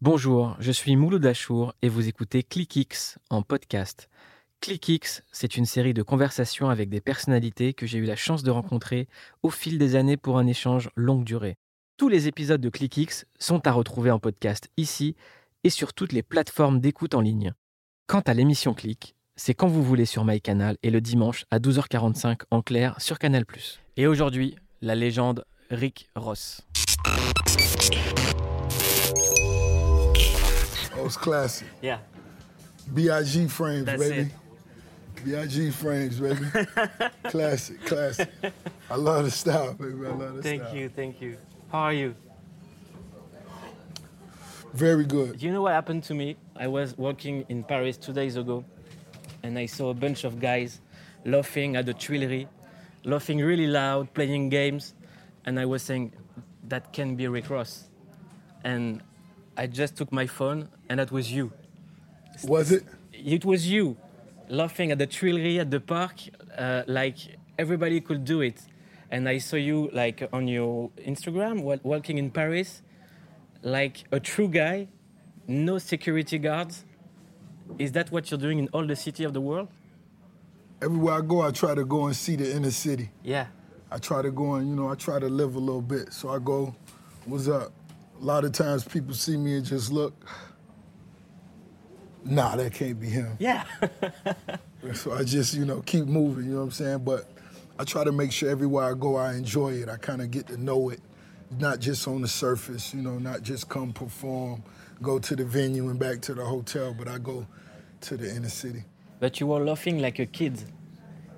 Bonjour, je suis Mouloud Achour et vous écoutez ClickX en podcast. ClickX, c'est une série de conversations avec des personnalités que j'ai eu la chance de rencontrer au fil des années pour un échange longue durée. Tous les épisodes de ClickX sont à retrouver en podcast ici et sur toutes les plateformes d'écoute en ligne. Quant à l'émission Click, c'est quand vous voulez sur MyCanal et le dimanche à 12h45 en clair sur Canal+. Et aujourd'hui, la légende Rick Ross. Oh, that was classic. Yeah. B.I.G. frames, That's baby. B.I.G. frames, baby. classic, classic. I love the style, baby. I love the Thank style. you, thank you. How are you? Very good. You know what happened to me? I was walking in Paris two days ago and I saw a bunch of guys laughing at the Tuileries, laughing really loud, playing games. And I was saying, that can be Rick Ross. And I just took my phone and that was you. Was it? It was you laughing at the Tuileries at the park, uh, like everybody could do it. And I saw you like on your Instagram wa- walking in Paris, like a true guy, no security guards. Is that what you're doing in all the city of the world? Everywhere I go, I try to go and see the inner city. Yeah. I try to go and, you know, I try to live a little bit. So I go, what's up? A lot of times people see me and just look, nah, that can't be him. Yeah. So I just, you know, keep moving, you know what I'm saying? But I try to make sure everywhere I go, I enjoy it. I kind of get to know it, not just on the surface, you know, not just come perform, go to the venue and back to the hotel, but I go to the inner city. but you were laughing like a kid.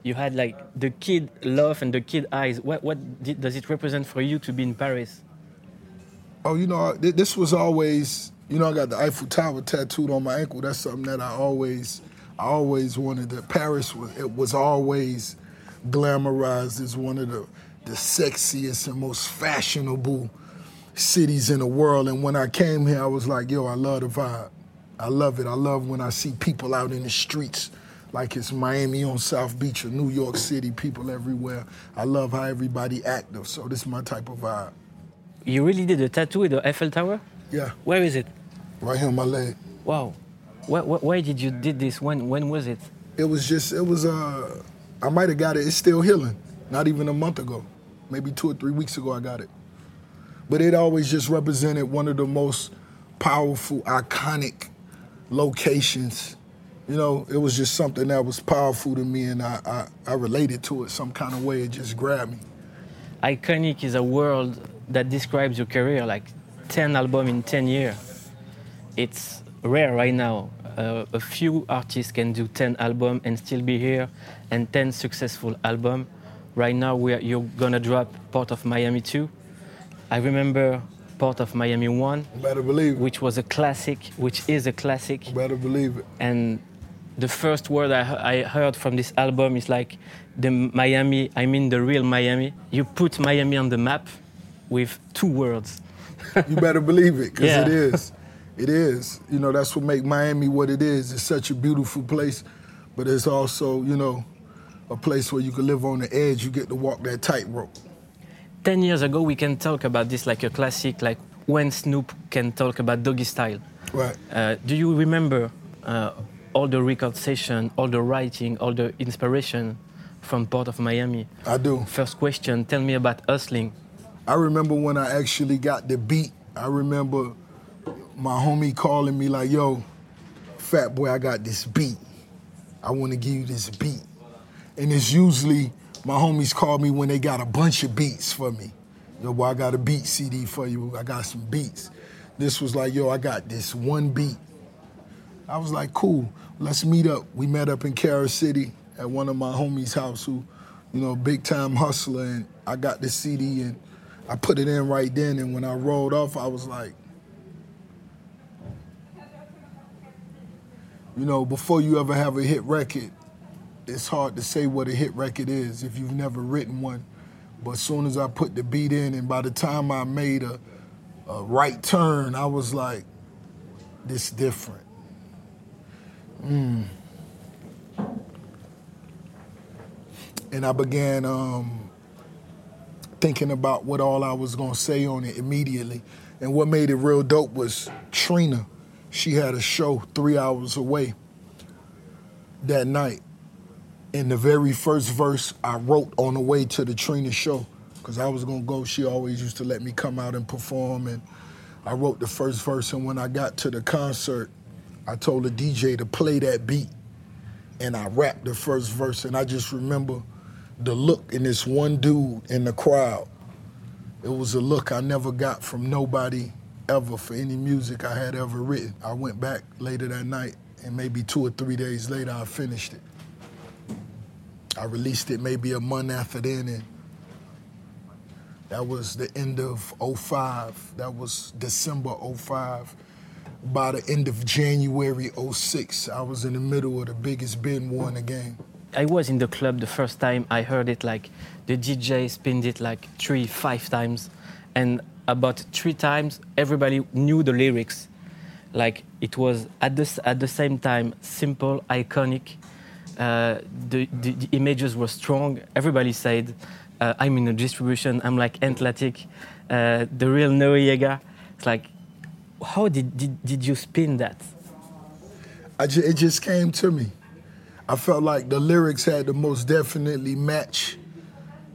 You had like the kid laugh and the kid eyes. What, what did, does it represent for you to be in Paris? Oh, you know, th- this was always, you know, I got the Eiffel Tower tattooed on my ankle. That's something that I always, I always wanted. To, Paris was, it was always glamorized as one of the, the sexiest and most fashionable cities in the world. And when I came here, I was like, yo, I love the vibe. I love it. I love when I see people out in the streets like it's Miami on South Beach or New York City, people everywhere. I love how everybody active. So this is my type of vibe. You really did a tattoo with the Eiffel Tower? Yeah, Where is it? right here on my leg. Wow. Why, why, why did you did this? When when was it? It was just, it was, uh, I might have got it. It's still healing. Not even a month ago. Maybe two or three weeks ago, I got it. But it always just represented one of the most powerful, iconic locations. You know, it was just something that was powerful to me, and I, I, I related to it some kind of way. It just grabbed me. Iconic is a word that describes your career, like 10 albums in 10 years. It's rare right now. Uh, a few artists can do 10 albums and still be here, and 10 successful albums. Right now, we are, you're gonna drop Port of Miami 2. I remember Port of Miami 1, Better believe it. which was a classic, which is a classic. Better believe it. and the first word I, I heard from this album is like the Miami, I mean the real Miami. You put Miami on the map with two words. You better believe it, because Yeah. it is. It is. You know, that's what make Miami what it is. It's such a beautiful place, but it's also, you know, a place where you can live on the edge. You get to walk that tightrope. 10 years ago, we can talk about this like a classic, like when Snoop can talk about Doggy Style. Right. Uh, do you remember uh, all the record session, all the writing, all the inspiration from Port of Miami? I do. First question, tell me about hustling. I remember when I actually got the beat. I remember my homie calling me like, yo, fat boy, I got this beat. I want to give you this beat. And it's usually my homies call me when they got a bunch of beats for me. Yo, boy, I got a beat CD for you. I got some beats. This was like, yo, I got this one beat. I was like, cool, let's meet up. We met up in Carol City at one of my homies' house who, you know, big time hustler. And I got the CD and I put it in right then, and when I rolled off, I was like, you know, before you ever have a hit record, it's hard to say what a hit record is if you've never written one. But as soon as I put the beat in, and by the time I made a, a right turn, I was like, this different. Mm. And I began um, thinking about what all I was gonna say on it immediately. And what made it real dope was Trina. She had a show three hours away that night. And the very first verse I wrote on the way to the Trina show, because I was gonna go. She always used to let me come out and perform. And I wrote the first verse. And when I got to the concert, I told the DJ to play that beat. And I rapped the first verse. And I just remember the look in this one dude in the crowd. It was a look I never got from nobody ever for any music I had ever written. I went back later that night, and maybe two or three days later, I finished it. I released it maybe a month after then, and that was the end of 05. That was December 05. By the end of January 06, I was in the middle of the biggest bin war in the game. I was in the club the first time I heard it, like the DJ spinned it like three, five times. And about three times, everybody knew the lyrics. Like it was at the, at the same time simple, iconic. Uh, the, the, the, images were strong. Everybody said, uh, I'm in a distribution, I'm like Atlantic, uh, the real Noriega. It's like, how did, did, did you spin that? Ju- it just came to me. I felt like the lyrics had to most definitely match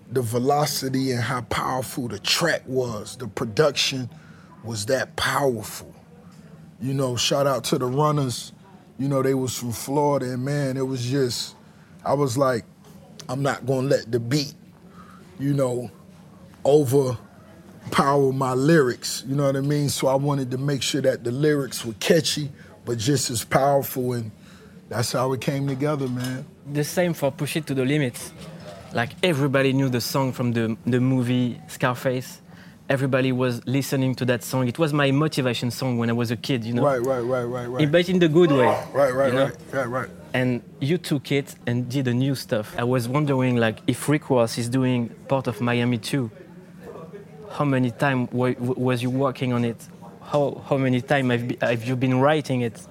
the velocity and how powerful the track was. The production was that powerful. You know, shout out to the runners. You know, they was from Florida and man, it was just I was like, I'm not gonna let the beat, you know, overpower my lyrics. You know what I mean? So I wanted to make sure that the lyrics were catchy, but just as powerful and that's how it came together, man. The same for Push It to the Limit. Like everybody knew the song from the, the movie Scarface. Everybody was listening to that song. It was my motivation song when I was a kid, you know. Right, right, right, right, right. But in the good way. Right, right, you know? right, right, right. And you took it and did the new stuff. I was wondering, like, if Rick Ross is doing Port of Miami 2. How many times was you working on it? How how many times have, have you been writing it?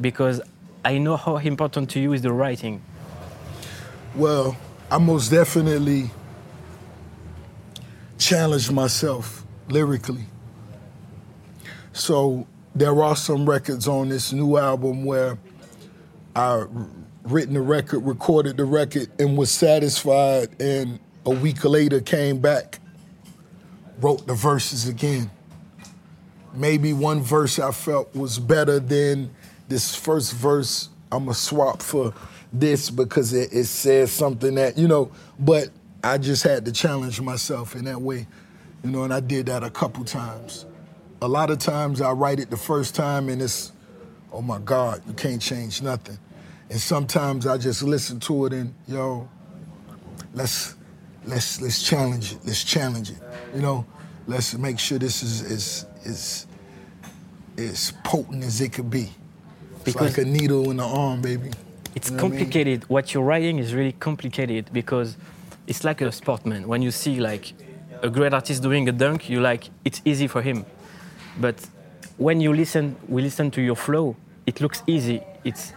Because I know how important to you is the writing. Well, I most definitely challenged myself lyrically. So there are some records on this new album where I written the record, recorded the record, and was satisfied, and a week later came back, wrote the verses again. Maybe one verse I felt was better than this first verse. I'm a swap for this because it, it says something that you know. But I just had to challenge myself in that way, you know, and I did that a couple times. A lot of times I write it the first time and it's, oh my God, you can't change nothing. And sometimes I just listen to it and yo, let's let's let's challenge it. Let's challenge it. You know, let's make sure this is is is as potent as it could be. It's like a needle in the arm, baby. It's You know what I mean? complicated. What, you're writing is really complicated because it's like a sportman. When you see like a great artist doing a dunk, you like it's easy for him. But when you listen, we listen to your flow. It looks easy. It's,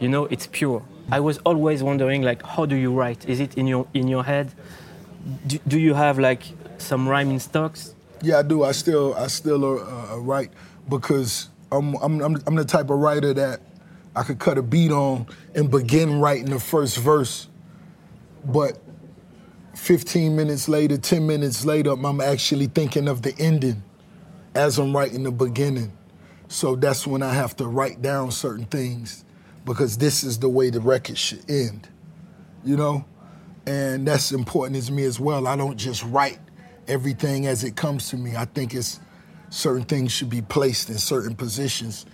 you know, it's pure. I was always wondering like, how do you write? Is it in your in your head? Do, do you have like some rhyme in stocks? Yeah, I do. I still, I still uh, uh, write because I'm, I'm, I'm, I'm the type of writer that I could cut a beat on and begin writing the first verse, but 15 minutes later, 10 minutes later, I'm actually thinking of the ending as I'm writing the beginning. So that's when I have to write down certain things because this is the way the record should end, you know? And that's important as me as well. I don't just write everything as it comes to me. I think it's certain things should be placed in certain positions.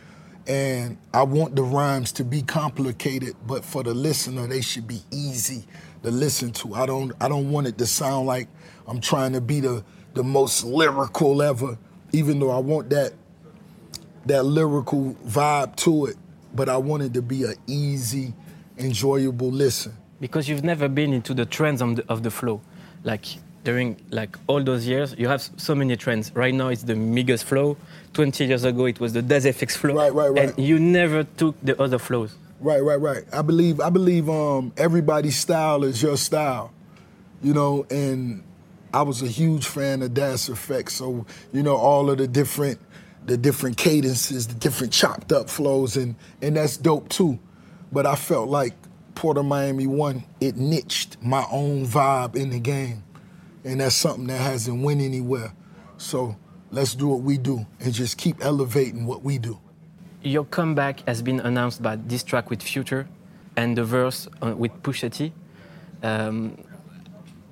And I want the rhymes to be complicated, but for the listener, they should be easy to listen to. I don't I don't want it to sound like I'm trying to be the the most lyrical ever, even though I want that that lyrical vibe to it. but I wanted to be an easy, enjoyable listen. Because you've never been into the trends of the, of the flow. Like during like all those years, you have so many trends. Right now it's the Migos flow. 20 years ago it was the Das EFX flow. Right, right, right. And you never took the other flows. Right, right, right. I believe I believe um, everybody's style is your style, you know. And I was a huge fan of Das EFX, so you know all of the different the different cadences, the different chopped up flows, and and that's dope too. But I felt like Port of Miami One, it niched my own vibe in the game, and that's something that hasn't went anywhere. So let's do what we do and just keep elevating what we do. Your comeback has been announced by this track with Future and the verse uh, with Pusha T. Um,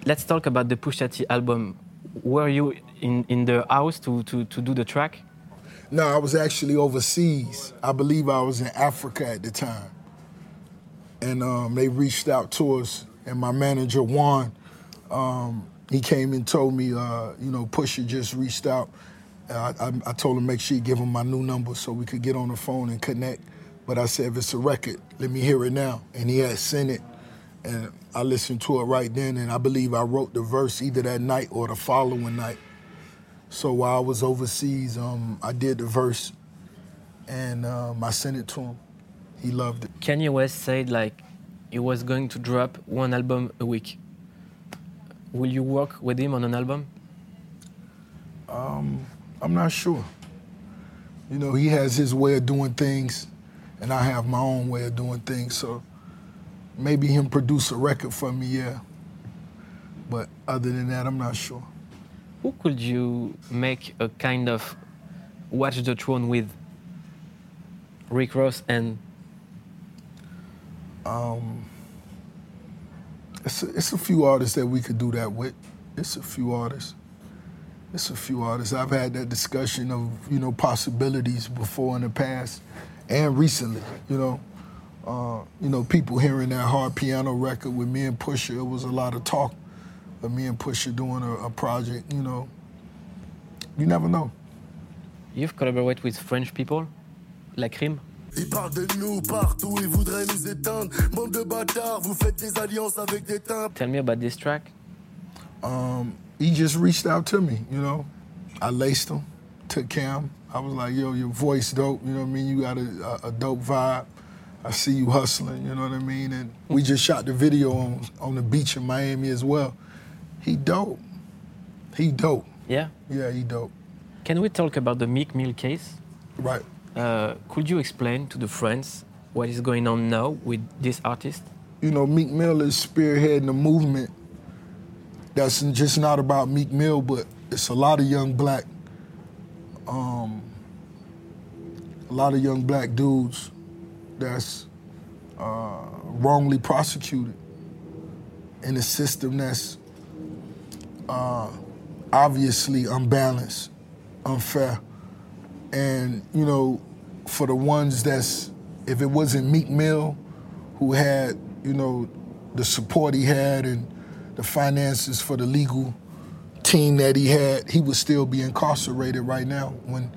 let's talk about the Pusha T album. Were you in, in the house to, to, to do the track? No, I was actually overseas. I believe I was in Africa at the time. And um, they reached out to us, and my manager, Juan, um, he came and told me, uh, you know, Pusha just reached out I, I, I, told him make sure you give him my new number so we could get on the phone and connect. But I said, if it's a record, let me hear it now. And he had sent it, and I listened to it right then. And I believe I wrote the verse either that night or the following night. So while I was overseas, um, I did the verse, and um, I sent it to him. He loved it. Kanye West said like he was going to drop one album a week. Will you work with him on an album? Um, I'm not sure. You know, he has his way of doing things, and I have my own way of doing things. So maybe him produce a record for me, yeah. But other than that, I'm not sure. Who could you make a kind of Watch the Throne with? Rick Ross and. Um, it's a, it's a few artists that we could do that with. It's a few artists. It's a few artists. I've had that discussion of, you know, possibilities before in the past and recently, you know. Uh, you know, people hearing that hard piano record with me and Pusha, it was a lot of talk of me and Pusha doing a, a project, you know. You never know. You've collaborated with French people, like Rim? Ils parlent de nous partout, ils voudraient nous éteindre. Bande de bâtards, vous faites des alliances avec des timbres. Tell me about this track. Um, he just reached out to me, you know. I laced him, took Cam. I was like, yo, your voice dope, you know what I mean? You got a, a, a dope vibe. I see you hustling, you know what I mean? And we just shot the video on, on the beach in Miami as well. He dope. He dope. Yeah? Yeah, he dope. Can we talk about the Meek Mill case? Right. Uh, could you explain to the friends what is going on now with this artist? You know, Meek Mill is spearheading a movement that's just not about Meek Mill, but it's a lot of young black, um, a lot of young black dudes that's uh, wrongly prosecuted in a system that's uh, obviously unbalanced, unfair, and you know, for the ones that's if it wasn't Meek Mill who had you know the support he had and the finances for the legal team that he had, he would still be incarcerated right now. When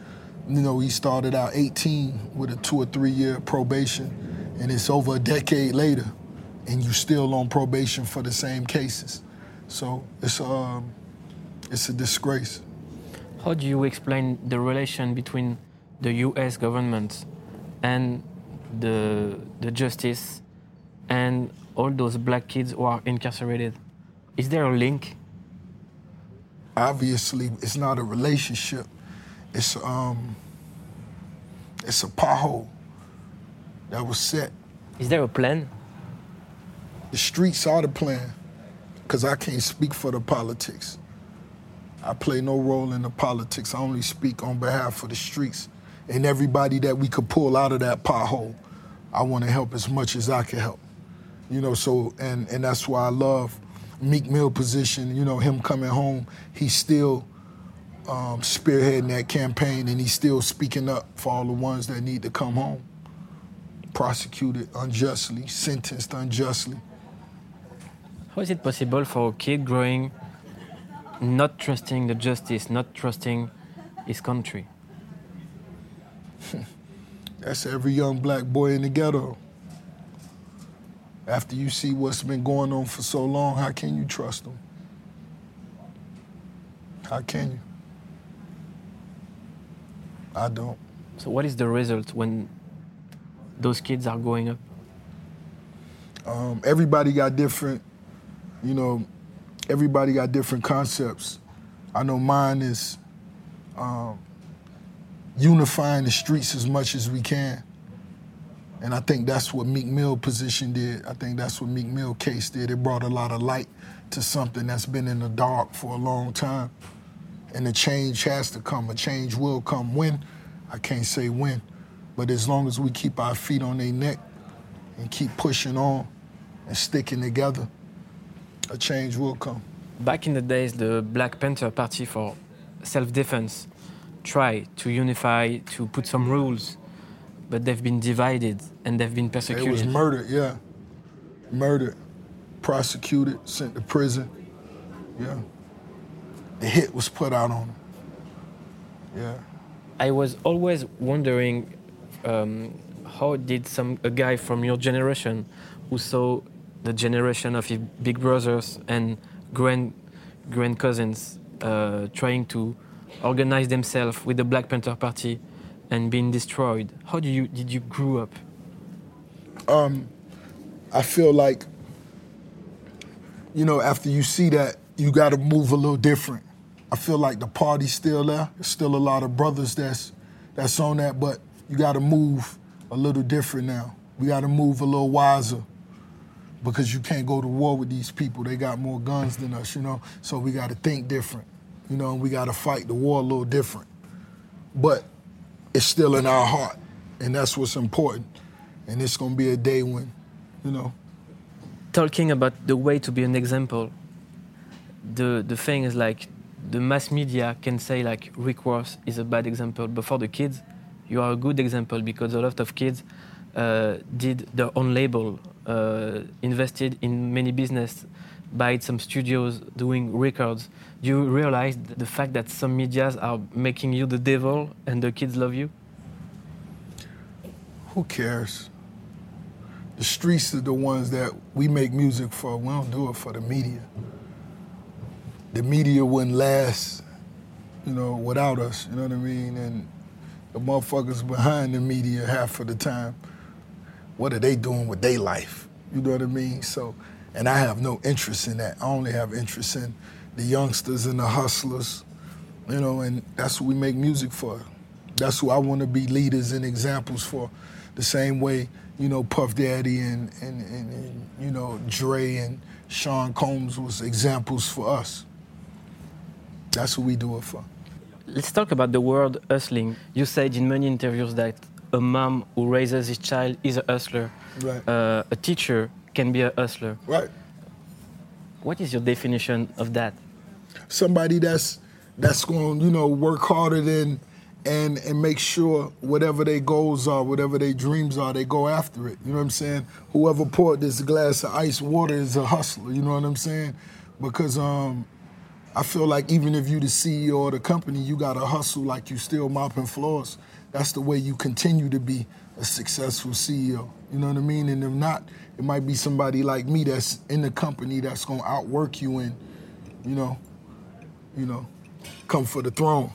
you know he started out 18 with a two or three year probation, and it's over a decade later, and you're still on probation for the same cases. So it's um, it's a disgrace. How do you explain the relation between the U.S. government and the the justice and all those black kids who are incarcerated? Is there a link? Obviously, it's not a relationship. It's um, it's a pothole that was set. Is there a plan? The streets are the plan, because I can't speak for the politics. I play no role in the politics. I only speak on behalf of the streets and everybody that we could pull out of that pothole. I want to help as much as I can help. You know, so and and that's why I love Meek Mill position, you know, him coming home, he's still um, spearheading that campaign and he's still speaking up for all the ones that need to come home. Prosecuted unjustly, sentenced unjustly. How is it possible for a kid growing not trusting the justice, not trusting his country? That's every young black boy in the ghetto. After you see what's been going on for so long, how can you trust them? How can you? I don't. So, what is the result when those kids are growing up? Um, everybody got different, you know, everybody got different concepts. I know mine is um, unifying the streets as much as we can. And I think that's what Meek Mill position did. I think that's what Meek Mill case did. It brought a lot of light to something that's been in the dark for a long time. And the change has to come. A change will come. When? I can't say when. But as long as we keep our feet on their neck and keep pushing on and sticking together, a change will come. Back in the days, the Black Panther Party for self-defense tried to unify, to put some rules, but they've been divided and they've been persecuted. It was murdered, yeah. Murdered, prosecuted, sent to prison. Yeah. The hit was put out on them. Yeah. I was always wondering um, how did some a guy from your generation who saw the generation of big brothers and grand grand cousins uh, trying to organize themselves with the Black Panther Party and being destroyed. How do you did you grow up? Um, I feel like you know after you see that you got to move a little different. I feel like the party's still there. There's still a lot of brothers that's that's on that, but you got to move a little different now. We got to move a little wiser because you can't go to war with these people. They got more guns than us, you know. So we got to think different, you know. And we got to fight the war a little different, but it's still in our heart, and that's what's important. And it's gonna be a day when, you know. Talking about the way to be an example, the the thing is like the mass media can say like Rick Ross is a bad example, but for the kids, you are a good example because a lot of kids uh, did their own label, Uh, invested in many business, buy some studios, doing records. Do you realize the fact that some medias are making you the devil and the kids love you? Who cares? The streets are the ones that we make music for. We don't do it for the media the media wouldn't last, you know, without us. You know what I mean? And the motherfuckers behind the media half of the time, what are they doing with their life? You know what I mean? So, and I have no interest in that. I only have interest in the youngsters and the hustlers, you know, and that's what we make music for. That's who I want to be leaders and examples for. The same way, you know, Puff Daddy and, and, and, and you know, Dre and Sean Combs was examples for us. That's what we do it for. Let's talk about the word hustling. You said in many interviews that a mom who raises his child is a hustler. Right. Uh, a teacher can be a hustler. Right. What is your definition of that? Somebody that's that's going to you know work harder than and and make sure whatever their goals are, whatever their dreams are, they go after it. You know what I'm saying? Whoever poured this glass of ice water is a hustler. You know what I'm saying? Because um, I feel like even if you the CEO of the company, you got to hustle like you still mopping floors. That's the way you continue to be a successful CEO. You know what I mean? And if not, it might be somebody like me that's in the company that's gonna outwork you and, you know, you know, come for the throne.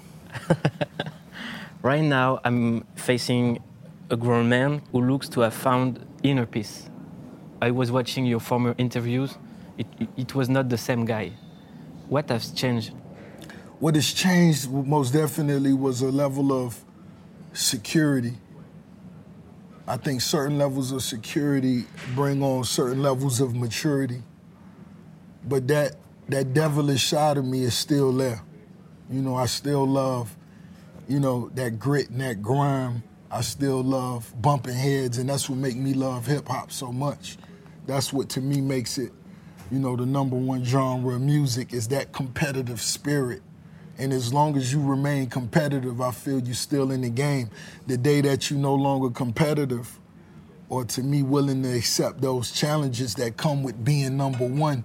right now, I'm facing a grown man who looks to have found inner peace. I was watching your former interviews. It, it, it was not the same guy. What has changed? What has changed most definitely was a level of security. I think certain levels of security bring on certain levels of maturity. But that that devilish side of me is still there. You know, I still love, you know, that grit and that grime. I still love bumping heads, and that's what make me love hip hop so much. That's what to me makes it you know, the number one genre of music is that competitive spirit. And as long as you remain competitive, I feel you're still in the game. The day that you're no longer competitive, or to me, willing to accept those challenges that come with being number one,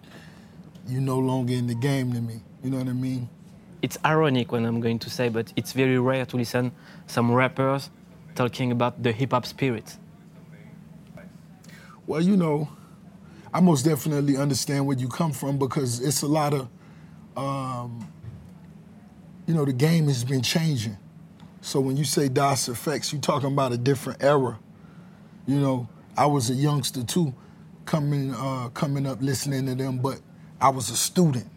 you're no longer in the game to me. You know what I mean? It's ironic when I'm going to say, but it's very rare to listen some rappers talking about the hip hop spirit? Well, you know, I most definitely understand where you come from because it's a lot of, um, you know, the game has been changing. So when you say Das EFX, you're talking about a different era. You know, I was a youngster too, coming uh, coming up listening to them, but I was a student.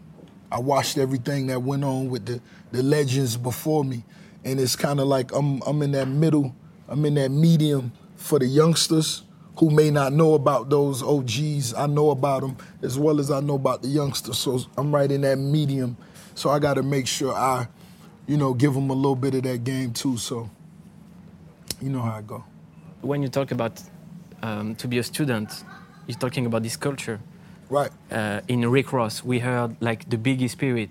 I watched everything that went on with the, the legends before me. And it's kind of like I'm, I'm in that middle, I'm in that medium for the youngsters who may not know about those OGs. I know about them as well as I know about the youngsters. So I'm right in that medium. So I got to make sure I, you know, give them a little bit of that game too. So you know how I go. When you talk about um, to be a student, you're talking about this culture. Right. Uh, in Rick Ross, we heard like the Biggie Spirit,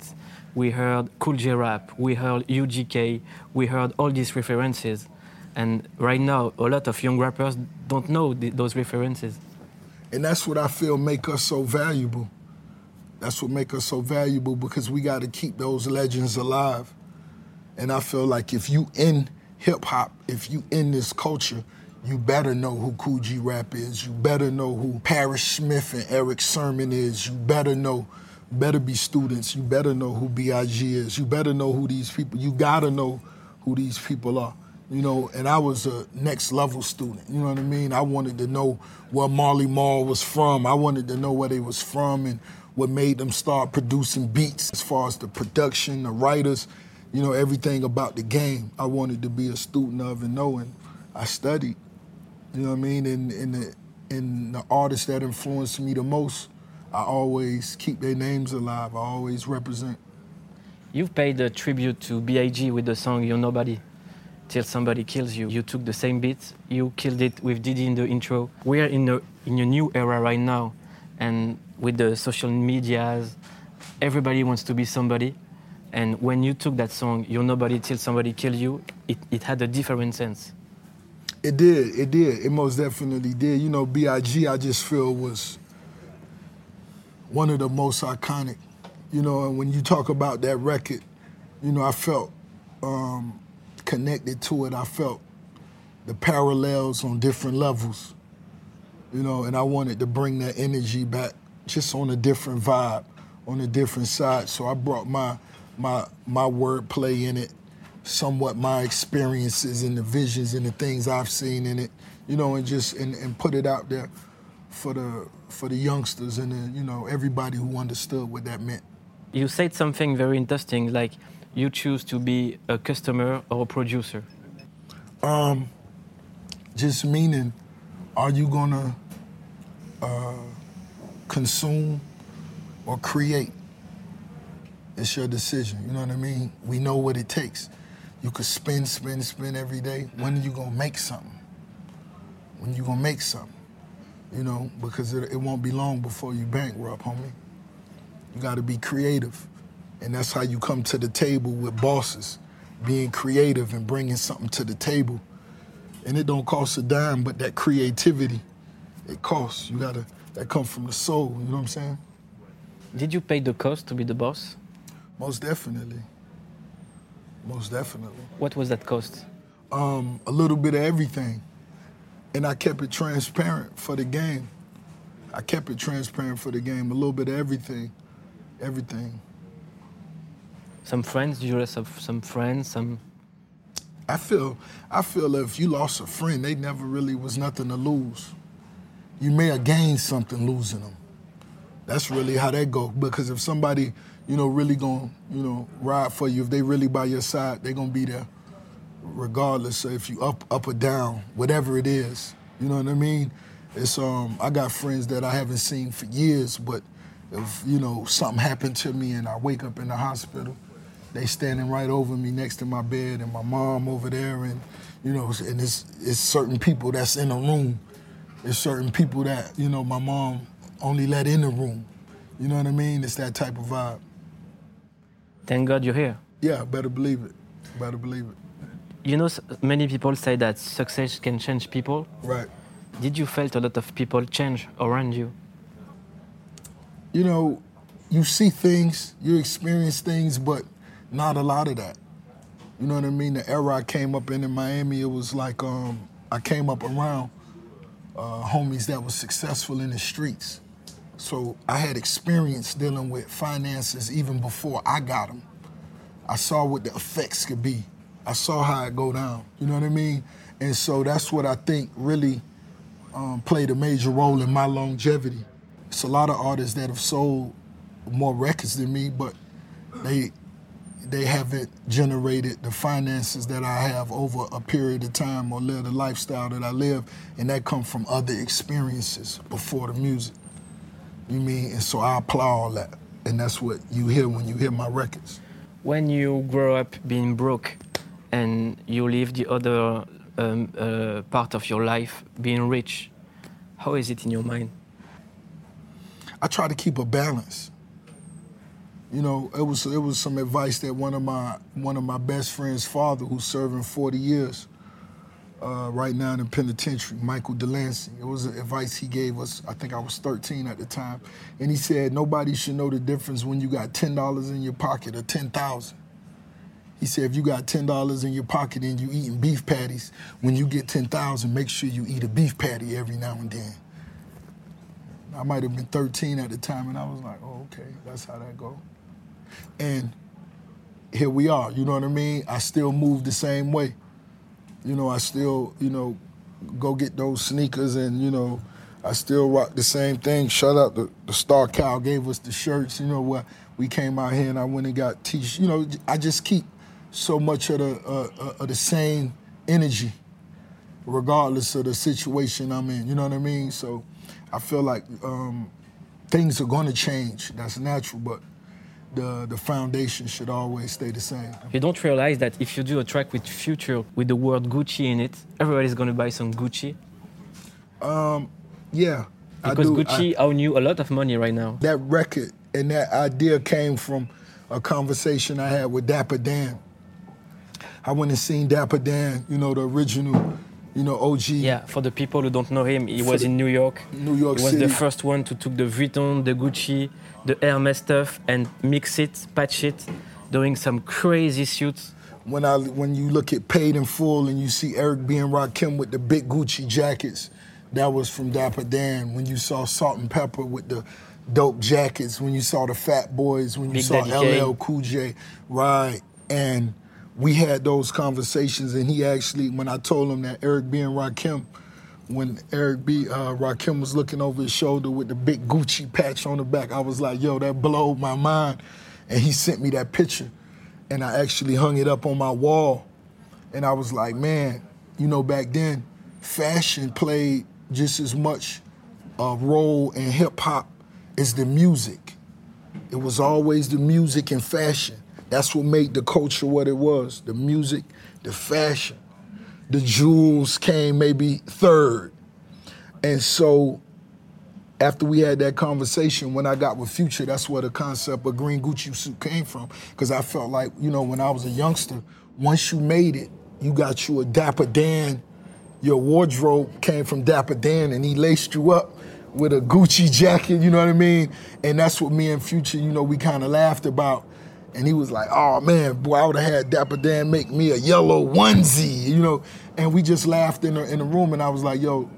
we heard Kool G Rap, we heard UGK, we heard all these references. And right now, a lot of young rappers don't know th those references. And that's what I feel make us so valuable. That's what make us so valuable because we got to keep those legends alive. And I feel like if you in hip hop, if you in this culture, you better know who Kool G Rap is. You better know who Parrish Smith and Erick Sermon is. You better know, better be students. You better know who B.I.G. is. You better know who these people, you gotta know who these people are. You know, and I was a next level student. You know what I mean? I wanted to know where Marley Marl was from. I wanted to know where they was from and what made them start producing beats as far as the production, the writers, you know, everything about the game. I wanted to be a student of and know, and I studied. You know what I mean? And, and, the, and the artists that influenced me the most, I always keep their names alive. I always represent. You've paid a tribute to B.I.G. with the song You're Nobody till somebody kills you. You took the same beat, you killed it with Diddy in the intro. We are in a, in a new era right now, and with the social medias, everybody wants to be somebody. And when you took that song, You're Nobody Till Somebody Kill You, it, it had a different sense. It did. It did. It most definitely did. You know, B.I.G. I just feel was one of the most iconic. You know, and when you talk about that record, you know, I felt um, connected to it. I felt the parallels on different levels. You know, and I wanted to bring that energy back, just on a different vibe, on a different side. So I brought my my my wordplay in it somewhat my experiences and the visions and the things I've seen in it, you know, and just and, and put it out there for the for the youngsters and the, you know everybody who understood what that meant. You said something very interesting, like you choose to be a customer or a producer. Um, just meaning, are you gonna uh, consume or create? It's your decision. You know what I mean? We know what it takes. You could spin, spin, spin every day. When are you gonna make something? When are you gonna make something? You know, because it, it won't be long before you bankrupt, homie. You gotta be creative. And that's how you come to the table with bosses, being creative and bringing something to the table. And it don't cost a dime, but that creativity, it costs. You gotta, that comes from the soul, you know what I'm saying? Did you pay the cost to be the boss? Most definitely. Most definitely. What was that cost? Um, a little bit of everything. And I kept it transparent for the game. I kept it transparent for the game. A little bit of everything. Everything. Some friends, you have some friends, some I feel I feel if you lost a friend, they never really was nothing to lose. You may have gained something losing them. That's really how that go. Because if somebody you know, really gonna, you know, ride for you. If they really by your side, they gonna be there, regardless if you up, up or down, whatever it is. You know what I mean? It's um, I got friends that I haven't seen for years, but if you know something happened to me and I wake up in the hospital, they standing right over me next to my bed, and my mom over there, and you know, and it's it's certain people that's in the room. It's certain people that you know my mom only let in the room. You know what I mean? It's that type of vibe. Thank God you're here. Yeah, better believe it. Better believe it. You know, many people say that success can change people. Right. Did you felt a lot of people change around you? You know, you see things, you experience things, but not a lot of that. You know what I mean? The era I came up in in Miami, it was like um, I came up around uh, homies that was successful in the streets. So I had experience dealing with finances even before I got them. I saw what the effects could be. I saw how it go down. You know what I mean? And so that's what I think really um, played a major role in my longevity. It's a lot of artists that have sold more records than me, but they they haven't generated the finances that I have over a period of time or live the lifestyle that I live, and that come from other experiences before the music. You mean? And so I apply all that, and that's what you hear when you hear my records. When you grow up being broke, and you live the other um, uh, part of your life being rich, how is it in your mind? I try to keep a balance. You know, it was it was some advice that one of my one of my best friends' father, who's serving 40 years uh, right now in the penitentiary, Michael Delancey. It was advice he gave us. I think I was 13 at the time, and he said nobody should know the difference when you got ten dollars in your pocket or ten thousand. He said if you got ten dollars in your pocket and you eating beef patties, when you get ten thousand, make sure you eat a beef patty every now and then. I might have been 13 at the time, and I was like, oh, okay, that's how that go. And here we are, you know what I mean? I still move the same way. You know, I still, you know, go get those sneakers and, you know, I still rock the same thing. Shut up, the, the Star Cow gave us the shirts, you know what? We came out here and I went and got t-shirts. You know, I just keep so much of the, uh, uh, of the same energy regardless of the situation I'm in, you know what I mean? So I feel like um, things are going to change. That's natural, but the the foundation should always stay the same. You don't realize that if you do a track with Future with the word Gucci in it, everybody's going to buy some Gucci. Um, yeah, because Gucci I, own you a lot of money right now. That record and that idea came from a conversation I had with Dapper Dan. I went and seen Dapper Dan, you know, the original you know, OG. Yeah, for the people who don't know him, he was in New York. New York He was City. the first one to took the Vuitton, the Gucci, the Hermes stuff and mix it, patch it, doing some crazy suits. When I when you look at Paid in Full and you see Eric B and Rakim with the big Gucci jackets, that was from Dapper Dan. When you saw Salt-N-Pepa with the dope jackets, when you saw the Fat Boys, when you big saw LL Cool J, right, and we had those conversations, and he actually, when I told him that Eric B and Rakim, when Eric B, uh, Rakim was looking over his shoulder with the big Gucci patch on the back, I was like, yo, that blowed my mind. And he sent me that picture, and I actually hung it up on my wall. And I was like, man, you know, back then, fashion played just as much a role in hip hop as the music. It was always the music and fashion. That's what made the culture what it was the music, the fashion. The jewels came maybe third. And so after we had that conversation, when I got with Future, that's where the concept of green Gucci suit came from. Because I felt like, you know, when I was a youngster, once you made it, you got you a Dapper Dan. Your wardrobe came from Dapper Dan, and he laced you up with a Gucci jacket, you know what I mean? And that's what me and Future, you know, we kind of laughed about and he was like, "Oh man, boy, I would have had Dapper Dan make me a yellow onesie," you know. And we just laughed in the in the room, and I was like, "Yo,"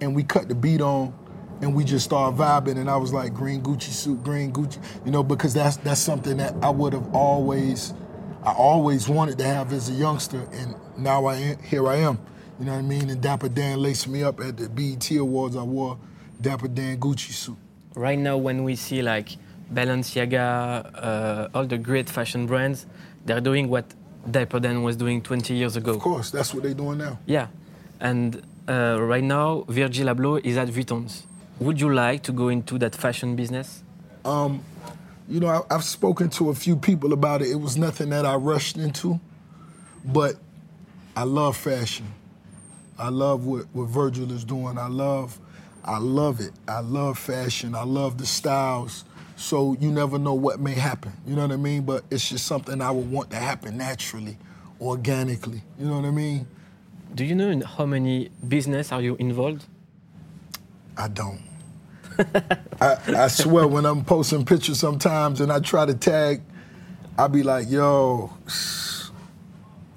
and we cut the beat on, and we just started vibing. And I was like, "Green Gucci suit, green Gucci," you know, because that's that's something that I would have always, I always wanted to have as a youngster, and now I am, here I am. You know what I mean? And Dapper Dan laced me up at the BET Awards. I wore Dapper Dan Gucci suit. Right now, when we see like Balenciaga, uh, all the great fashion brands, they're doing what Dapper Dan was doing 20 years ago. Of course, that's what they're doing now. Yeah, and uh, right now Virgil Abloh is at Vuittons. Would you like to go into that fashion business? Um, you know, I, have spoken to a few people about it. It was nothing that I rushed into, but I love fashion. I love what, what Virgil is doing. I love, I love it. I love fashion. I love the styles. So you never know what may happen. You know what I mean? But it's just something I would want to happen naturally, organically. You know what I mean? Do you know in how many business are you involved? I don't. I, I swear when I'm posting pictures sometimes and I try to tag, I be like, yo,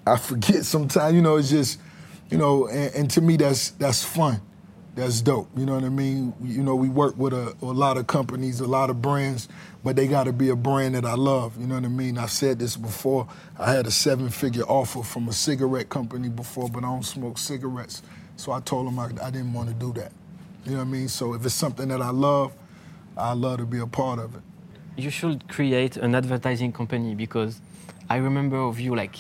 I forget sometimes. You know, it's just, you know, and, and to me that's that's fun. That's dope. You know what I mean? You know, we work with a, a lot of companies, a lot of brands, but they got to be a brand that I love. You know what I mean? I've said this before. I had a seven-figure offer from a cigarette company before, but I don't smoke cigarettes. So I told them I, I didn't want to do that. You know what I mean? So if it's something that I love, I love to be a part of it. You should create an advertising company because I remember of you like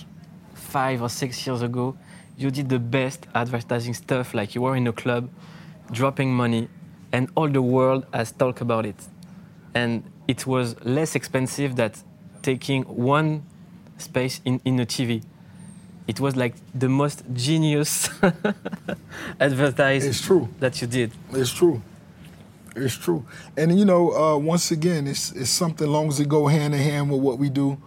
five or six years ago, you did the best advertising stuff. Like you were in a club, dropping money, and all the world has talked about it. And it was less expensive than taking one space in, in a TV. It was like the most genius advertising It's true. that you did. It's true. It's true. And you know, uh, once again, it's it's something long as it go hand in hand with what we do.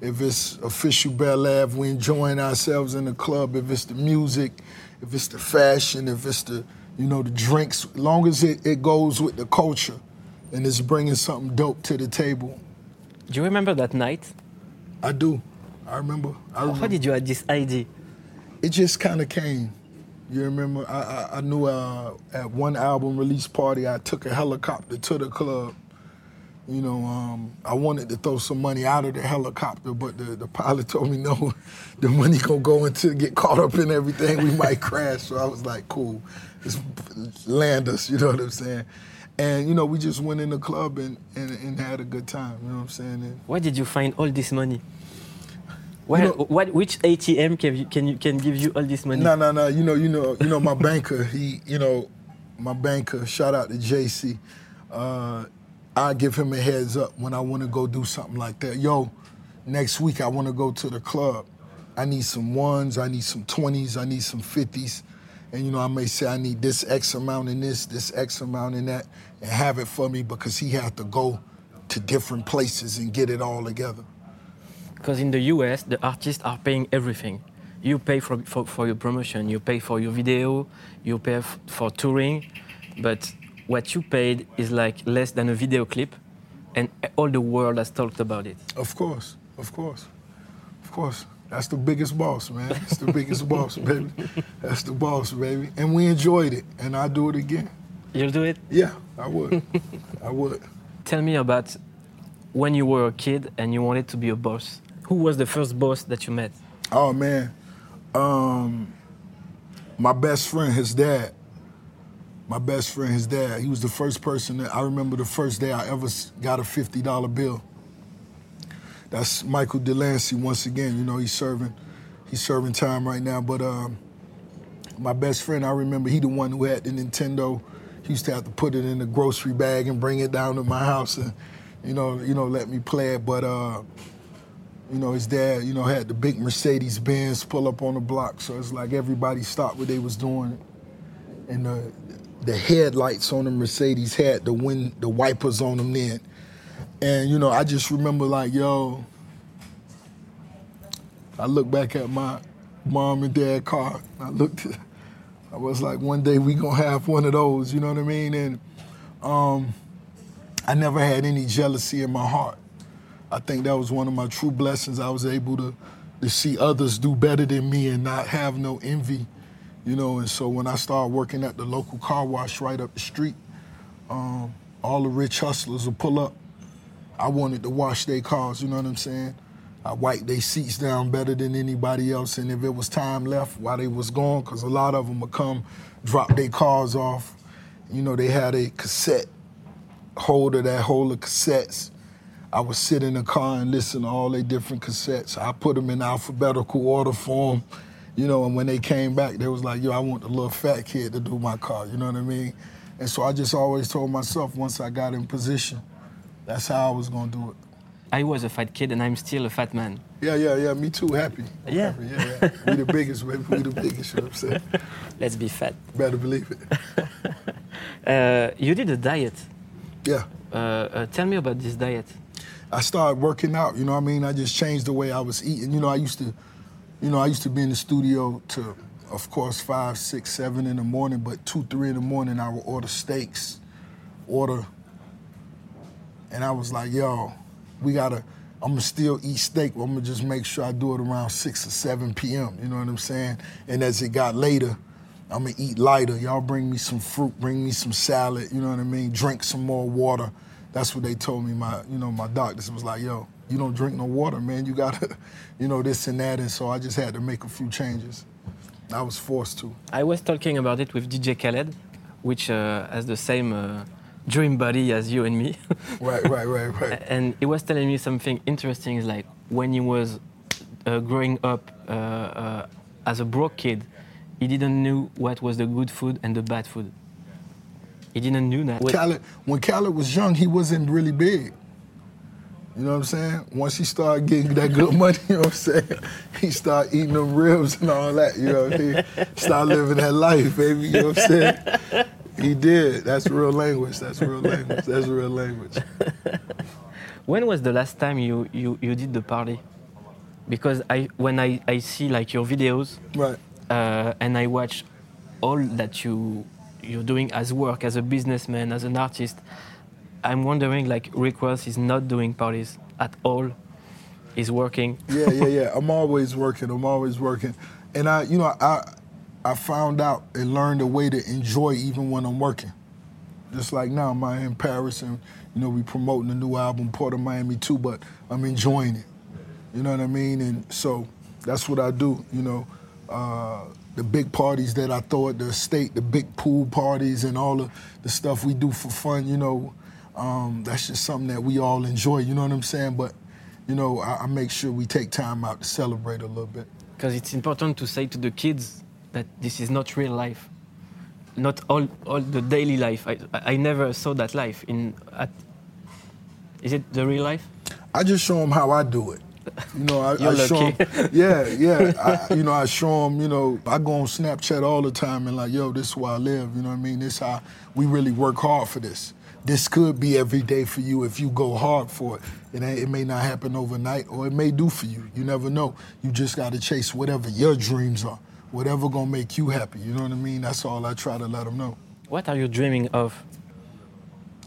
If it's official Belaire, if we enjoying ourselves in the club, if it's the music, if it's the fashion, if it's the you know the drinks, long as it, it goes with the culture and it's bringing something dope to the table, Do you remember that night? I do. I remember. I remember. How did you have this idea? it just kind of came. You remember, I, I, I knew uh, at one album release party, I took a helicopter to the club. You know, um, I wanted to throw some money out of the helicopter, but the, the pilot told me no, the money gonna go into get caught up in everything. We might crash. So I was like, cool, just land us. You know what I'm saying? And you know, we just went in the club and, and, and had a good time. You know what I'm saying? And Where did you find all this money? Where, know- what, which ATM can you, can you can give you all this money? No, no, no. You know, you know, you know. My banker, he, you know, my banker. Shout out to JC. Uh, I give him a heads up when I want to go do something like that. Yo, next week I want to go to the club. I need some ones. I need some twenties. I need some fifties. And you know, I may say I need this X amount in this, this X amount in that, and have it for me because he had to go to different places and get it all together. Because in the US, the artists are paying everything. You pay for, for, for your promotion, you pay for your video, you pay f- for touring, but what you paid is like less than a video clip, and all the world has talked about it. Of course, of course, of course. That's the biggest boss, man. That's the biggest boss, baby. That's the boss, baby. And we enjoyed it, and I do it again. You'll do it? Yeah, I would. I would. Tell me about when you were a kid and you wanted to be a boss. Who was the first boss that you met? Oh man, um, my best friend, his dad. My best friend, his dad. He was the first person that I remember. The first day I ever got a fifty dollar bill. That's Michael Delancey once again. You know he's serving, he's serving time right now. But um, my best friend, I remember he the one who had the Nintendo. He used to have to put it in the grocery bag and bring it down to my house and, you know, you know, let me play it. But uh, you know, his dad, you know, had the big Mercedes Benz pull up on the block. So it's like everybody stopped what they was doing. And the, the headlights on the Mercedes had the wind, the wipers on them then. And, you know, I just remember like, yo, I look back at my mom and dad car. And I looked, I was like, one day we gonna have one of those, you know what I mean? And um, I never had any jealousy in my heart. I think that was one of my true blessings. I was able to to see others do better than me and not have no envy, you know. And so when I started working at the local car wash right up the street, um, all the rich hustlers would pull up. I wanted to wash their cars, you know what I'm saying? I wiped their seats down better than anybody else, and if it was time left while they was gone, because a lot of them would come, drop their cars off. You know, they had a cassette holder that hold the cassettes. I would sit in the car and listen to all their different cassettes. I put them in alphabetical order for them, you know, and when they came back, they was like, yo, I want the little fat kid to do my car, you know what I mean? And so I just always told myself once I got in position, that's how I was gonna do it. I was a fat kid and I'm still a fat man. Yeah, yeah, yeah, me too, happy. Yeah. happy, yeah, yeah. we the biggest, baby, we the biggest, you know what I'm saying? Let's be fat. Better believe it. Uh, you did a diet. Yeah. Uh, uh, tell me about this diet. I started working out, you know what I mean? I just changed the way I was eating. You know, I used to, you know, I used to be in the studio to, of course, five, six, seven in the morning, but two, three in the morning, I would order steaks, order, and I was like, yo, we gotta, I'm gonna still eat steak. But I'm gonna just make sure I do it around six or seven p.m. You know what I'm saying? And as it got later, I'm gonna eat lighter. Y'all bring me some fruit, bring me some salad. You know what I mean? Drink some more water. That's what they told me. My, you know, my doctors was like, "Yo, you don't drink no water, man. You gotta, you know, this and that." And so I just had to make a few changes. I was forced to. I was talking about it with DJ Khaled, which uh, has the same uh, dream body as you and me. right, right, right, right. And he was telling me something interesting. Is like when he was uh, growing up uh, uh, as a broke kid, he didn't know what was the good food and the bad food. He didn't know that. Khaled, when Khaled was young, he wasn't really big. You know what I'm saying? Once he started getting that good money, you know what I'm saying? He started eating them ribs and all that, you know what I mean? Started living that life, baby, you know what I'm saying? He did. That's real language. That's real language. That's real language. when was the last time you, you, you did the party? Because I when I, I see like your videos Right. uh, and I watch all that you you're doing as work, as a businessman, as an artist, I'm wondering like Rick Ross is not doing parties at all. He's working. Yeah, yeah, yeah. I'm always working. I'm always working. And I, you know, I I found out and learned a way to enjoy even when I'm working. Just like now, I'm in Paris and, you know, we promoting a new album, Port of Miami 2, but I'm enjoying it. You know what I mean? And so that's what I do, you know. Uh, the big parties that I throw at the estate, the big pool parties and all of the stuff we do for fun, you know, um, that's just something that we all enjoy, you know what I'm saying? But, you know, I, I make sure we take time out to celebrate a little bit. Because it's important to say to the kids that this is not real life. Not all, all the daily life. I, I never saw that life in. At, is it the real life? I just show them how I do it. You know, I, I show them. yeah, yeah. I, you know, I show them. You know, I go on Snapchat all the time and like, yo, this is where I live. You know what I mean? This how we really work hard for this. This could be every day for you if you go hard for it. It, ain't, it may not happen overnight, or it may do for you. You never know. You just got to chase whatever your dreams are, whatever gonna make you happy. You know what I mean? That's all I try to let them know. What are you dreaming of?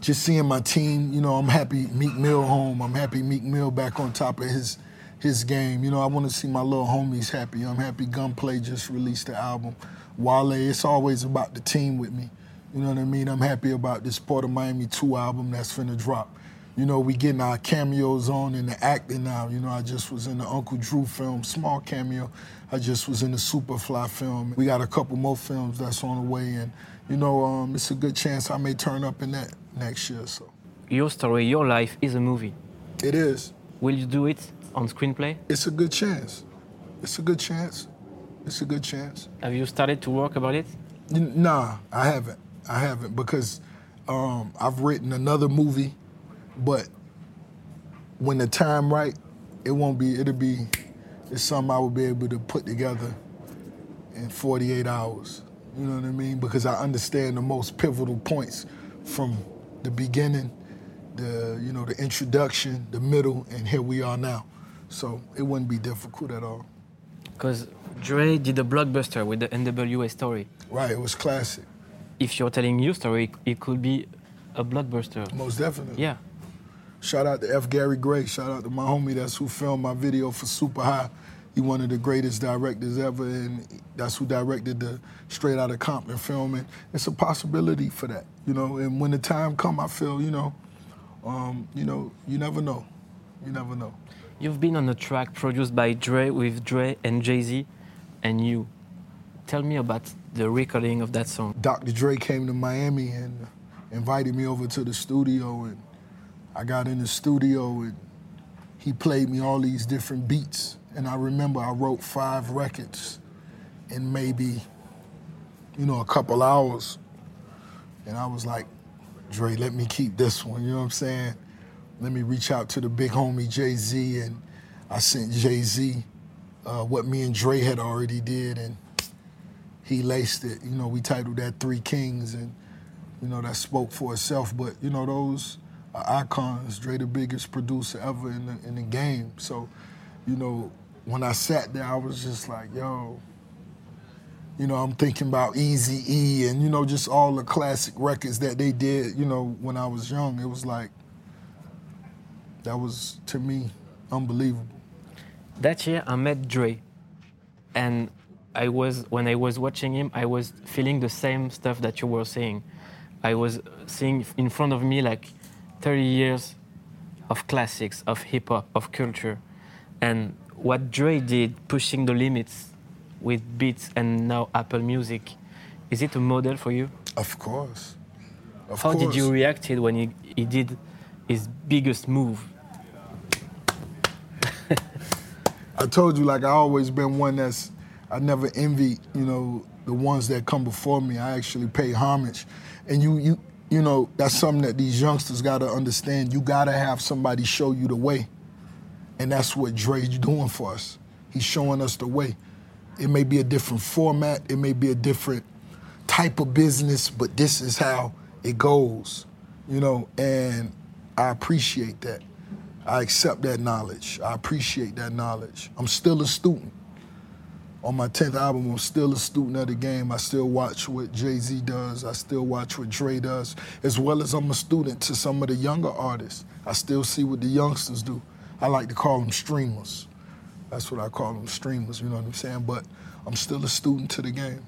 just seeing my team, you know, I'm happy Meek Mill home. I'm happy Meek Mill back on top of his his game. You know, I want to see my little homies happy. I'm happy Gunplay just released the album. Wale, it's always about the team with me. You know what I mean? I'm happy about this Port of Miami 2 album that's finna drop. You know, we getting our cameos on in the acting now. You know, I just was in the Uncle Drew film, small cameo. I just was in the Superfly film. We got a couple more films that's on the way, and you know, um, it's a good chance I may turn up in that next year. So Your story, your life is a movie. it is. Will you do it on screenplay? It's a good chance. It's a good chance. It's a good chance. Have you started to work about it? N- Nah, I haven't. I haven't because um, I've written another movie, but when the time right, it won't be. It'll be. It's something I will be able to put together in 48 hours. You know what I mean? Because I understand the most pivotal points from the beginning, the you know the introduction, the middle, and here we are now. So it wouldn't be difficult at all. Because Dre did a blockbuster with the NWA story. Right? It was classic, If you're telling your story, it could be a blockbuster. most definitely. Yeah. Shout out to F. Gary Gray. Shout out to my homie that's who filmed my video for Super High. He one of the greatest directors ever, and that's who directed the Straight Outta Compton film. And it's a possibility for that, you know. And when the time come, I feel, you know, um, you know, you never know. You never know. You've been on a track produced by Dre with Dre and Jay Z and you. Tell me about the recording of that song. Dr. Dre came to Miami and invited me over to the studio, and I got in the studio and he played me all these different beats. And I remember I wrote five records in maybe, you know, a couple hours. And I was like, Dre, let me keep this one. You know what I'm saying? Let me reach out to the big homie Jay Z, and I sent Jay Z uh, what me and Dre had already did, and he laced it. You know, we titled that Three Kings, and you know that spoke for itself. But you know, those are icons. Dre, the biggest producer ever in the, in the game. So, you know, when I sat there, I was just like, yo. You know, I'm thinking about Easy E and you know just all the classic records that they did. You know, when I was young, it was like that was to me unbelievable. That year I met Dre, and I was when I was watching him, I was feeling the same stuff that you were saying. I was seeing in front of me like 30 years of classics, of hip hop, of culture, and what Dre did, pushing the limits with beats and now Apple Music, is it a model for you? Of course. Of How course. did you react when he, he did his biggest move? I told you, like I always been one that's I never envy, you know, the ones that come before me. I actually pay homage, and you, you, you know, that's something that these youngsters got to understand. You got to have somebody show you the way, and that's what Dre's doing for us. He's showing us the way. It may be a different format, it may be a different type of business, but this is how it goes, you know, and I appreciate that. I accept that knowledge. I appreciate that knowledge. I'm still a student. On my 10th album, I'm still a student of the game. I still watch what Jay Z does. I still watch what Dre does, as well as I'm a student to some of the younger artists. I still see what the youngsters do. I like to call them streamers. That's what I call them, streamers, you know what I'm saying? But I'm still a student to the game.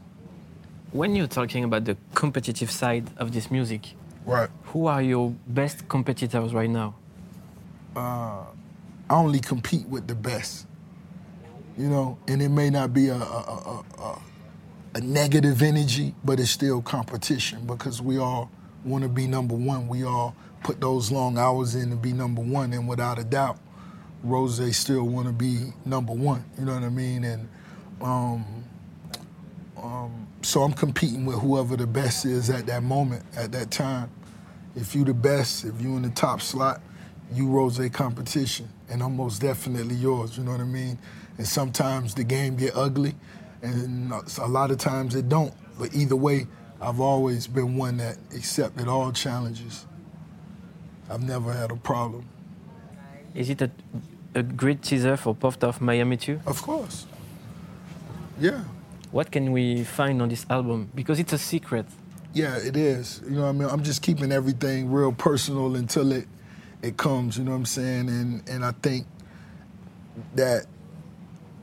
When you're talking about the competitive side of this music, Right. who are your best competitors right now? Uh, I only compete with the best. You know, and it may not be a, a, a, a, negative energy, but it's still competition because we all want to be number one. We all put those long hours in to be number one, and without a doubt, Ross still want to be number one. You know what I mean? And um, um, so I'm competing with whoever the best is at that moment, at that time. If you the best, if you in the top slot, you Ross competition, and I'm most definitely yours. You know what I mean? And sometimes the game get ugly, and a lot of times it don't. But either way, I've always been one that accepted all challenges. I've never had a problem. Is it a, a great teaser for Port of Miami 2? Of course. Yeah. What can we find on this album? Because it's a secret. Yeah, it is. You know what I mean? I'm just keeping everything real personal until it it comes, you know what I'm saying? And and I think that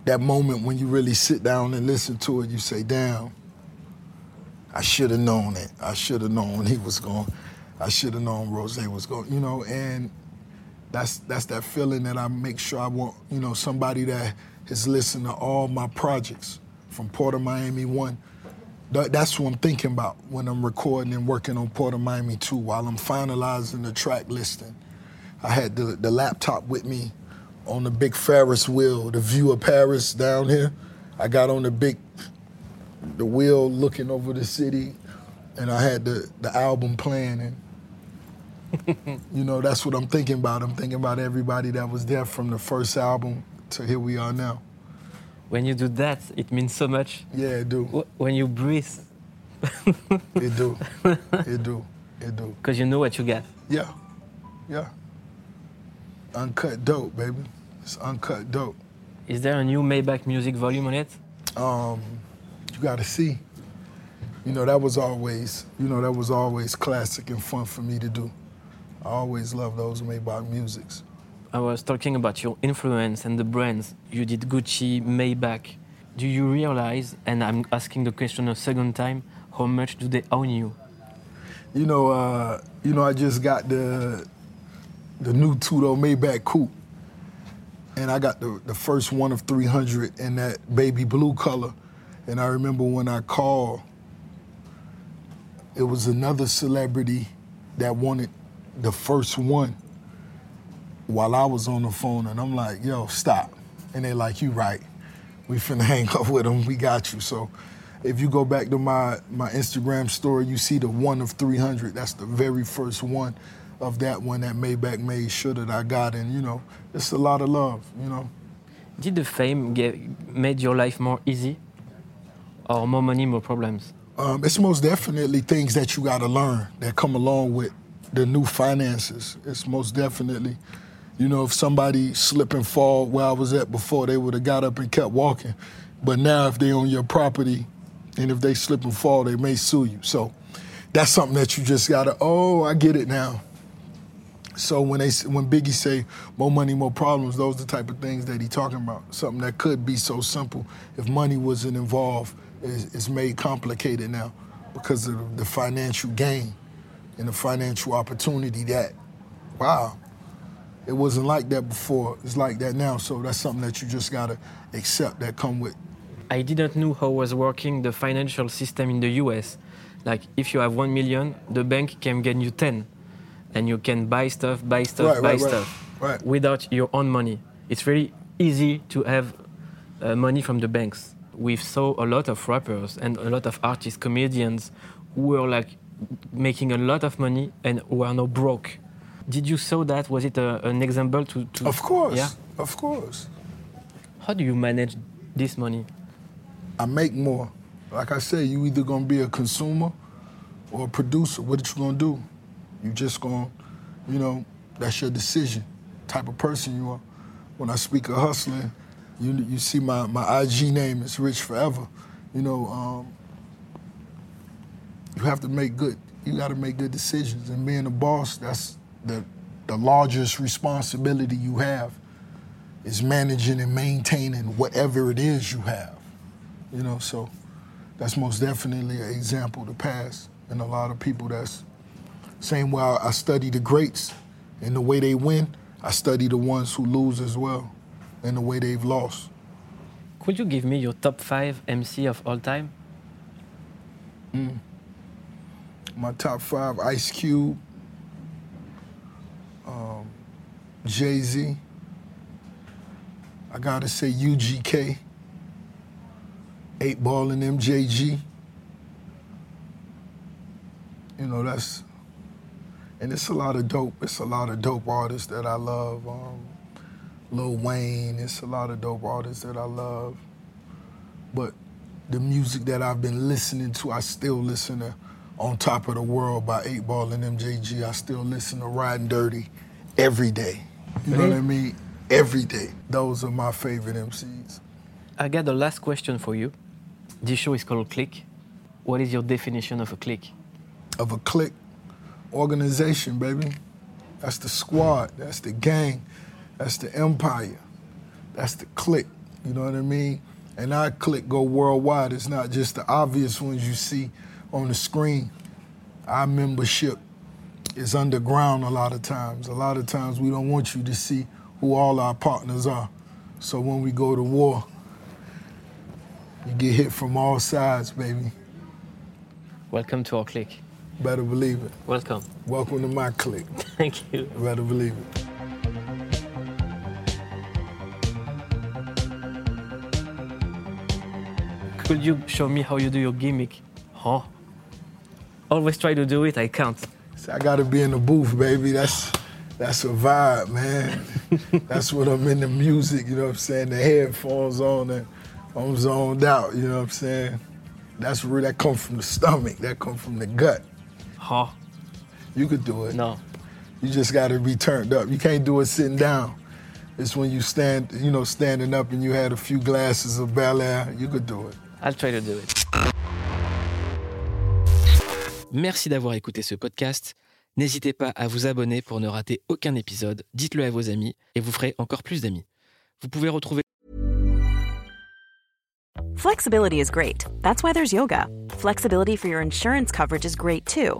that moment when you really sit down and listen to it, you say, damn, I should have known it. I should have known he was going I should have known Ross was going, you know, and that's that's that feeling that I make sure I want, you know, somebody that has listened to all my projects from Port of Miami 1 Th- that's what I'm thinking about when I'm recording and working on Port of Miami 2 while I'm finalizing the track listing. I had the, the laptop with me on the big Ferris wheel, the view of Paris down here. I got on the big the wheel looking over the city and I had the, the album playing and you know, that's what I'm thinking about. I'm thinking about everybody that was there from the first album to here we are now. When you do that, it means so much. Yeah, it do. When you breathe, It do. It do. It do. because you know what you get. Yeah, yeah. Uncut dope, baby. It's uncut dope. Is there a new Maybach music volume on it? Um, you got to see. You know that was always, you know that was always classic and fun for me to do. I always loved those Maybach musics. I was talking about your influence and the brands. You did Gucci, Maybach. Do you realize, and I'm asking the question a second time, how much do they own you? You know, uh, you know, I just got the the new Tudo Maybach coupe, and I got the the first one of 300 in that baby blue color. And I remember when I called, it was another celebrity that wanted the first one while I was on the phone, and I'm like, "Yo, stop!" And they're like, "You right? We finna hang up with them. We got you." So, if you go back to my my Instagram story, you see the one of 300. That's the very first one of that one that Maybach made sure that I got, and you know, it's a lot of love, you know. Did the fame get, made your life more easy? Or more money, more problems? Um, it's most definitely things that you got to learn that come along with the new finances. It's most definitely, you know, if somebody slip and fall where I was at before, they would have got up and kept walking. But now, if they on your property, and if they slip and fall, they may sue you. So that's something that you just got to. Oh, I get it now. So when they when Biggie say more money, more problems, those are the type of things that he talking about. Something that could be so simple. If money wasn't involved is, is made complicated now because of the financial gain and the financial opportunity that wow it wasn't like that before. It's like that now. So that's something that you just gotta accept that come with. I didn't know how was working the financial system in the US. Like if you have one million, the bank can get you ten, and you can buy stuff, buy stuff, Right, buy right, stuff Right. without your own money. It's very easy to have uh, money from the banks. We saw a lot of rappers and a lot of artists, comedians who were like making a lot of money and who are now broke. Did you saw that? Was it a, an example to, to? of course Yeah. of course How do you manage this money? I make more like I say you either gonna be a consumer or a producer what are you gonna do you just gonna you know that's your decision type of person you are. When I speak of hustling you you see my, my IG name is Rich Forever. You know um, you have to make good you got to make good decisions. And being a boss that's the the largest responsibility you have is managing and maintaining whatever it is you have. You know so that's most definitely an example to pass. And a lot of people that's same way I I study the greats and the way they win I study the ones who lose as well and the way they've lost Could you give me your top five MC of all time? my top five Ice Cube, um, Jay Z. I gotta say UGK, Eight Ball and MJG. You know that's, and it's a lot of dope. It's a lot of dope artists that I love. Um, Lil Wayne. It's a lot of dope artists that I love. But the music that I've been listening to, I still listen to On Top of the World by 8 Ball and MJG. I still listen to Riding Dirty every day. You know what I mean? Every day. Those are my favorite MCs. I got the last question for you. This show is called Clique. What is your definition of a clique? Of a clique, organization, baby. That's the squad. That's the gang. That's the empire. That's the clique. You know what I mean? And our clique go worldwide. It's not just the obvious ones you see on the screen. Our membership is underground a lot of times. A lot of times we don't want you to see who all our partners are. So when we go to war, you get hit from all sides, baby. Welcome to our clique. Better believe it. Welcome. Welcome to my clique. Thank you. Better believe it. Could you show me how you do your gimmick? Huh? Always try to do it, I can't. See, I gotta be in the booth, baby. That's that's a vibe, man. that's when I'm in the music, you know what I'm saying? The headphones on and I'm zoned out, you know what I'm saying? That's real that comes from the stomach, that comes from the gut. Huh? You could do it. No. You just gotta be turned up. You can't do it sitting down. It's when you stand, you know, standing up and you had a few glasses of Bel Air, you could do it. I'll try to do it. Merci d'avoir écouté ce podcast. N'hésitez pas à vous abonner pour ne rater aucun épisode. Dites-le à vos amis et vous ferez encore plus d'amis. Vous pouvez retrouver Flexibility is great. That's why there's yoga. Flexibility for your insurance coverage is great too.